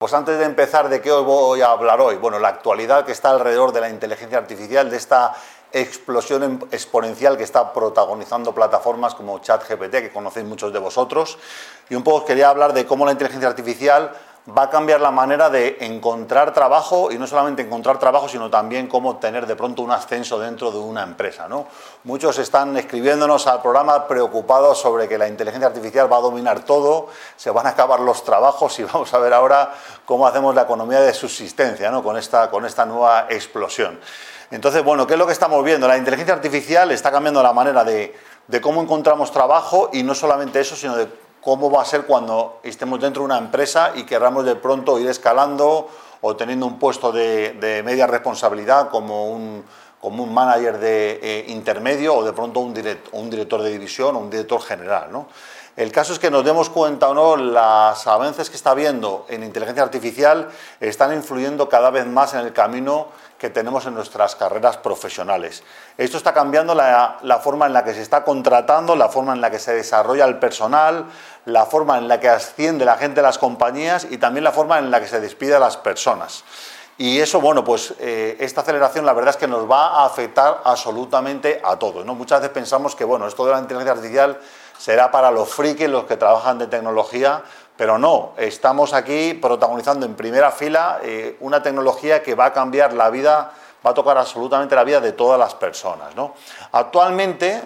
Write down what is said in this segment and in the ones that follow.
Pues antes de empezar, ¿de qué os voy a hablar hoy? Bueno, la actualidad que está alrededor de la inteligencia artificial, de esta explosión em, exponencial que está protagonizando plataformas como ChatGPT, que conocéis muchos de vosotros. Y un poco quería hablar de cómo la inteligencia artificial va a cambiar la manera de encontrar trabajo y no solamente encontrar trabajo, sino también cómo tener de pronto un ascenso dentro de una empresa. ¿no? Muchos están escribiéndonos al programa preocupados sobre que la inteligencia artificial va a dominar todo, se van a acabar los trabajos y vamos a ver ahora cómo hacemos la economía de subsistencia ¿no? con, esta, con esta nueva explosión. Entonces, bueno, ¿qué es lo que estamos viendo? La inteligencia artificial está cambiando la manera de, de cómo encontramos trabajo y no solamente eso, sino de cómo va a ser cuando estemos dentro de una empresa y queramos de pronto ir escalando o teniendo un puesto de, media responsabilidad como un, como un manager de eh, intermedio o de pronto un, un director de división o un director general. ¿no? El caso es que nos demos cuenta o no, las avances que está habiendo en inteligencia artificial están influyendo cada vez más en el camino que tenemos en nuestras carreras profesionales. Esto está cambiando la, forma en la que se está contratando, la forma en la que se desarrolla el personal, la forma en la que asciende la gente de las compañías y también la forma en la que se despide a las personas. Y eso, bueno, pues eh, esta aceleración la verdad es que nos va a afectar absolutamente a todos. ¿no? Muchas veces pensamos que, bueno, esto de la inteligencia artificial será para los frikis, los que trabajan de tecnología, pero no, estamos aquí protagonizando en primera fila eh, una tecnología que va a cambiar la vida, va a tocar absolutamente la vida de todas las personas. ¿no? Actualmente,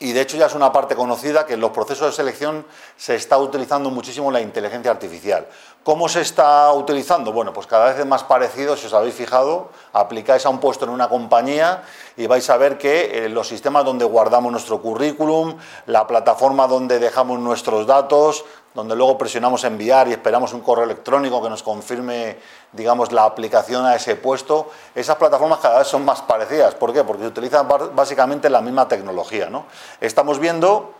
y de hecho ya es una parte conocida que en los procesos de selección se está utilizando muchísimo la inteligencia artificial. ¿Cómo se está utilizando? Bueno, pues cada vez es más parecido, si os habéis fijado, aplicáis a un puesto en una compañía y vais a ver que eh, los sistemas donde guardamos nuestro currículum, la plataforma donde dejamos nuestros datos, donde luego presionamos enviar y esperamos un correo electrónico que nos confirme, digamos, la aplicación a ese puesto, esas plataformas cada vez son más parecidas. ¿Por qué? Porque utilizan básicamente la misma tecnología. ¿no? Estamos viendo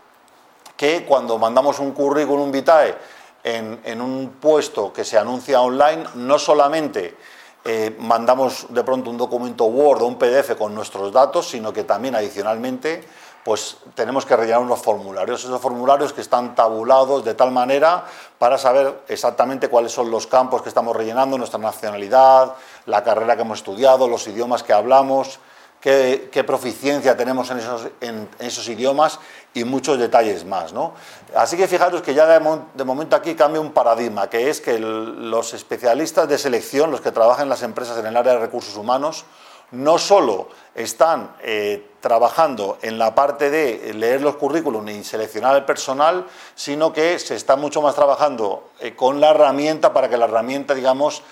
que cuando mandamos un currículum vitae en, un puesto que se anuncia online, no solamente eh, mandamos de pronto un documento Word o un PDF con nuestros datos, sino que también adicionalmente pues tenemos que rellenar unos formularios. Esos formularios que están tabulados de tal manera para saber exactamente cuáles son los campos que estamos rellenando, nuestra nacionalidad, la carrera que hemos estudiado, los idiomas que hablamos, qué, proficiencia tenemos en esos, en esos, idiomas y muchos detalles más. ¿no? Así que fijaros que ya de, momento aquí cambia un paradigma, que es que los especialistas de selección, los que trabajan en las empresas en el área de recursos humanos, no solo están eh, trabajando en la parte de leer los currículum y seleccionar el personal, sino que se está mucho más trabajando eh, con la herramienta para que la herramienta, digamos,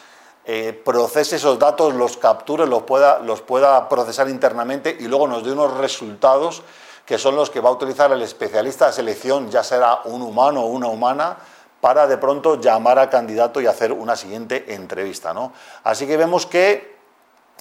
eh, procese esos datos, los capture, los pueda, los pueda procesar internamente y luego nos dé unos resultados que son los que va a utilizar el especialista de selección, ya será un humano o una humana, para de pronto llamar al candidato y hacer una siguiente entrevista. ¿no? Así que vemos que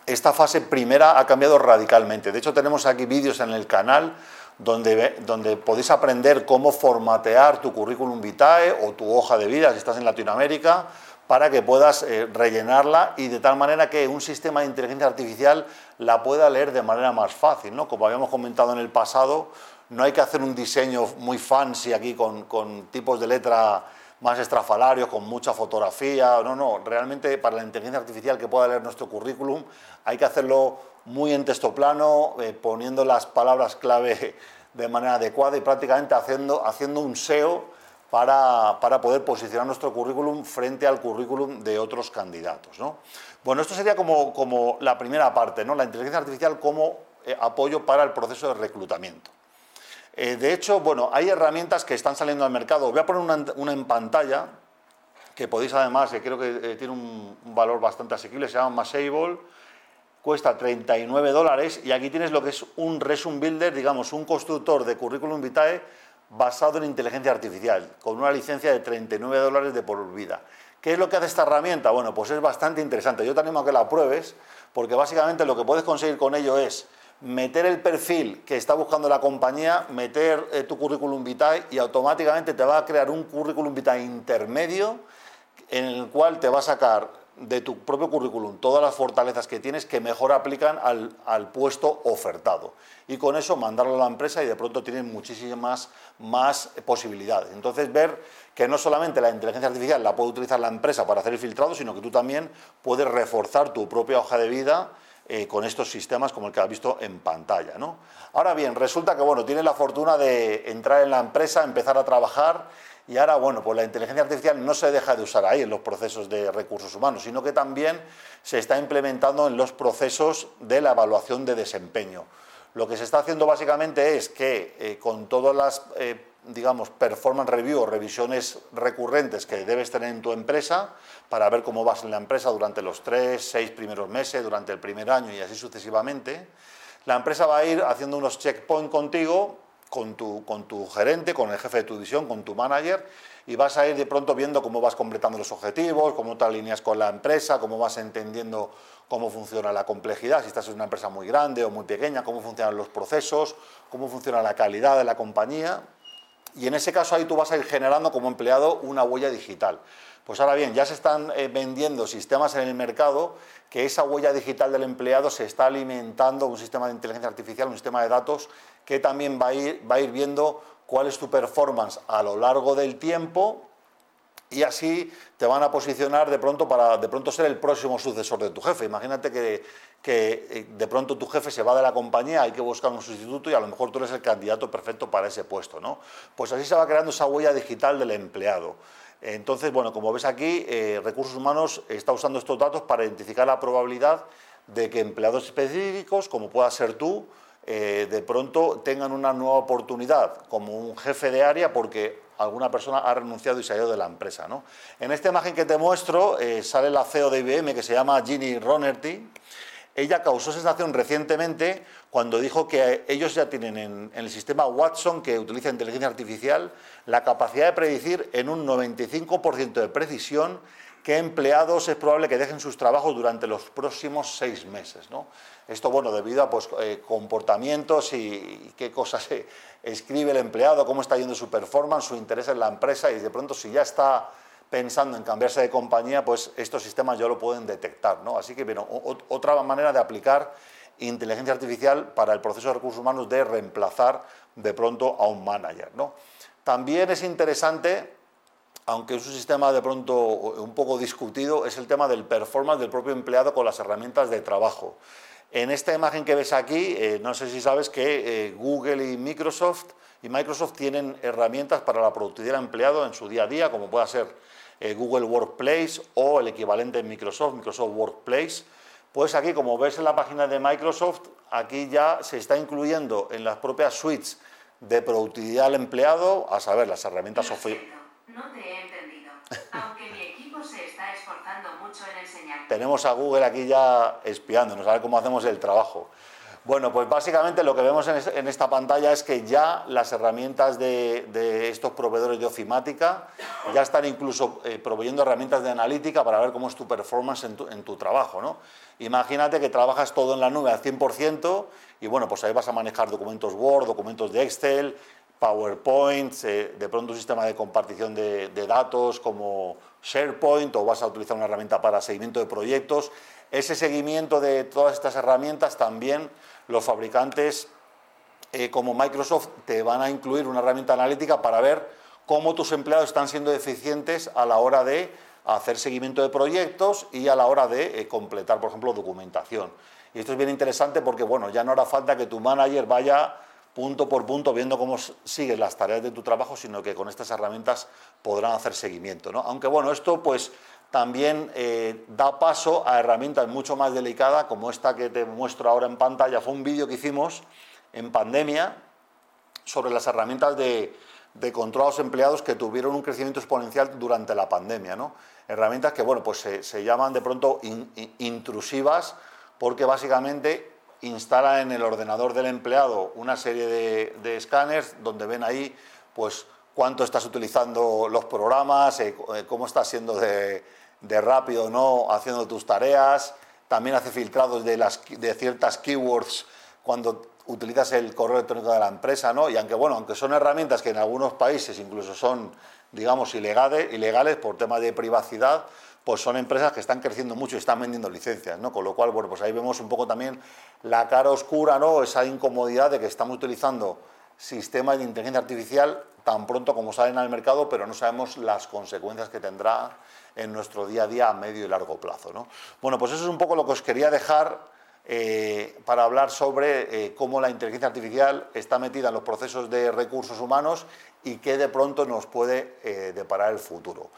esta fase primera ha cambiado radicalmente. De hecho, tenemos aquí vídeos en el canal donde, donde podéis aprender cómo formatear tu currículum vitae o tu hoja de vida si estás en Latinoamérica para que puedas eh, rellenarla y de tal manera que un sistema de inteligencia artificial la pueda leer de manera más fácil. ¿no? Como habíamos comentado en el pasado, no hay que hacer un diseño muy fancy aquí con, con tipos de letra más estrafalarios, con mucha fotografía. No, no, realmente para la inteligencia artificial que pueda leer nuestro currículum hay que hacerlo muy en texto plano, eh, poniendo las palabras clave de manera adecuada y prácticamente haciendo, haciendo un SEO para, poder posicionar nuestro currículum frente al currículum de otros candidatos. ¿no? Bueno, esto sería como, como, la primera parte, ¿no? la inteligencia artificial como eh, apoyo para el proceso de reclutamiento. Eh, de hecho, bueno, hay herramientas que están saliendo al mercado. Voy a poner una, en pantalla que podéis además, que creo que eh, tiene un, valor bastante asequible, se llama Masable, cuesta 39 dólares y aquí tienes lo que es un resume builder, digamos, un constructor de currículum vitae basado en inteligencia artificial, con una licencia de 39 dólares de por vida. ¿Qué es lo que hace esta herramienta? Bueno, pues es bastante interesante. Yo te animo a que la pruebes, porque básicamente lo que puedes conseguir con ello es meter el perfil que está buscando la compañía, meter eh, tu currículum vitae y automáticamente te va a crear un currículum vitae intermedio en el cual te va a sacar de tu propio currículum todas las fortalezas que tienes que mejor aplican al, puesto ofertado. Y con eso mandarlo a la empresa y de pronto tienen muchísimas más posibilidades. Entonces ver que no solamente la inteligencia artificial la puede utilizar la empresa para hacer el filtrado, sino que tú también puedes reforzar tu propia hoja de vida eh, con estos sistemas como el que has visto en pantalla. Ahora bien, resulta que bueno, tienes la fortuna de entrar en la empresa, empezar a trabajar y ahora, bueno, pues la inteligencia artificial no se deja de usar ahí en los procesos de recursos humanos, sino que también se está implementando en los procesos de la evaluación de desempeño. Lo que se está haciendo básicamente es que eh, con todas las, eh, digamos, performance review o revisiones recurrentes que debes tener en tu empresa, para ver cómo vas en la empresa durante los tres, seis primeros meses, durante el primer año y así sucesivamente, la empresa va a ir haciendo unos checkpoints contigo con tu, con tu gerente, con el jefe de tu división, con tu manager, y vas a ir de pronto viendo cómo vas completando los objetivos, cómo te alineas con la empresa, cómo vas entendiendo cómo funciona la complejidad, si estás en una empresa muy grande o muy pequeña, cómo funcionan los procesos, cómo funciona la calidad de la compañía. Y en ese caso ahí tú vas a ir generando como empleado una huella digital. Pues ahora bien, ya se están eh, vendiendo sistemas en el mercado que esa huella digital del empleado se está alimentando un sistema de inteligencia artificial, un sistema de datos que también va a ir, va a ir viendo cuál es tu performance a lo largo del tiempo y así te van a posicionar de pronto para de pronto ser el próximo sucesor de tu jefe. Imagínate que, que, eh, de pronto tu jefe se va de la compañía, hay que buscar un sustituto y a lo mejor tú eres el candidato perfecto para ese puesto, ¿no? Pues así se va creando esa huella digital del empleado. Entonces, bueno, como ves aquí, eh, Recursos Humanos está usando estos datos para identificar la probabilidad de que empleados específicos, como pueda ser tú, eh, de pronto tengan una nueva oportunidad como un jefe de área porque alguna persona ha renunciado y se ha ido de la empresa. En esta imagen que te muestro sale la CEO de IBM que se llama Ginny Ronerty ella causó sensación recientemente cuando dijo que ellos ya tienen en, el sistema Watson, que utiliza inteligencia artificial, la capacidad de predecir en un 95% de precisión qué empleados es probable que dejen sus trabajos durante los próximos seis meses. Esto, bueno, debido a pues, eh, comportamientos y, qué cosas escribe el empleado, cómo está yendo su performance, su interés en la empresa y de pronto si ya está pensando en cambiarse de compañía, pues estos sistemas ya lo pueden detectar. ¿no? Así que, bueno, otra manera de aplicar inteligencia artificial para el proceso de recursos humanos de reemplazar de pronto a un manager. ¿no? También es interesante, aunque es un sistema de pronto un poco discutido, es el tema del performance del propio empleado con las herramientas de trabajo. En esta imagen que ves aquí, eh, no sé si sabes que eh, Google y Microsoft, y Microsoft tienen herramientas para la productividad del empleado en su día a día, como pueda ser Google Workplace o el equivalente en Microsoft, Microsoft Workplace. Pues aquí, como ves en la página de Microsoft, aquí ya se está incluyendo en las propias suites de productividad al empleado, a saber, las herramientas Office. No te he entendido, aunque mi equipo se está esforzando mucho en enseñar. Tenemos a Google aquí ya espiándonos, a ver cómo hacemos el trabajo. Bueno, pues básicamente lo que vemos en esta pantalla es que ya las herramientas de, estos proveedores de ofimática ya están incluso eh, proveyendo herramientas de analítica para ver cómo es tu performance en tu, trabajo. ¿no? Imagínate que trabajas todo en la nube al 100% y bueno, pues ahí vas a manejar documentos Word, documentos de Excel, PowerPoint, eh, de pronto un sistema de compartición de, de datos como SharePoint o vas a utilizar una herramienta para seguimiento de proyectos. Ese seguimiento de todas estas herramientas también los fabricantes eh, como Microsoft te van a incluir una herramienta analítica para ver cómo tus empleados están siendo eficientes a la hora de hacer seguimiento de proyectos y a la hora de eh, completar, por ejemplo, documentación. Y esto es bien interesante porque, bueno, ya no hará falta que tu manager vaya punto por punto viendo cómo siguen las tareas de tu trabajo, sino que con estas herramientas podrán hacer seguimiento. ¿no? Aunque, bueno, esto pues también eh, da paso a herramientas mucho más delicadas, como esta que te muestro ahora en pantalla. Fue un vídeo que hicimos en pandemia sobre las herramientas de, control a los empleados que tuvieron un crecimiento exponencial durante la pandemia. Herramientas que bueno, pues se, llaman de pronto intrusivas porque básicamente instalan en el ordenador del empleado una serie de, de escáneres donde ven ahí pues cuánto estás utilizando los programas, eh, eh, cómo estás siendo de, de rápido o no haciendo tus tareas, también hace filtrados de, las, de ciertas keywords cuando utilizas el correo electrónico de la empresa, ¿no? Y aunque, bueno, aunque son herramientas que en algunos países incluso son, digamos, ilegales, ilegales por temas de privacidad, pues son empresas que están creciendo mucho y están vendiendo licencias, ¿no? Con lo cual, bueno, pues ahí vemos un poco también la cara oscura, ¿no? Esa incomodidad de que estamos utilizando sistemas de inteligencia artificial tan pronto como salen al mercado, pero no sabemos las consecuencias que tendrá en nuestro día a día a medio y largo plazo. ¿no? Bueno, pues eso es un poco lo que os quería dejar eh, para hablar sobre eh, cómo la inteligencia artificial está metida en los procesos de recursos humanos y qué de pronto nos puede eh, deparar el futuro.